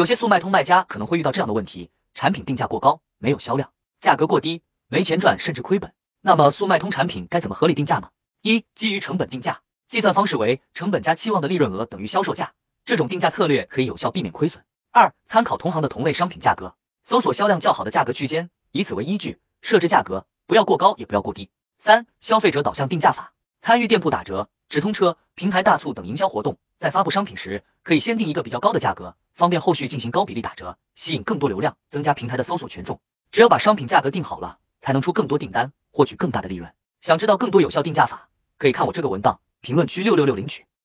有些速卖通卖家可能会遇到这样的问题：产品定价过高，没有销量；价格过低，没钱赚，甚至亏本。那么速卖通产品该怎么合理定价呢？一、基于成本定价，计算方式为成本加期望的利润额等于销售价，这种定价策略可以有效避免亏损。二、参考同行的同类商品价格，搜索销量较好的价格区间，以此为依据设置价格，不要过高，也不要过低。三、消费者导向定价法，参与店铺打折、直通车、平台大促等营销活动，在发布商品时，可以先定一个比较高的价格。方便后续进行高比例打折，吸引更多流量，增加平台的搜索权重。只要把商品价格定好了，才能出更多订单，获取更大的利润。想知道更多有效定价法，可以看我这个文档，评论区六六六领取。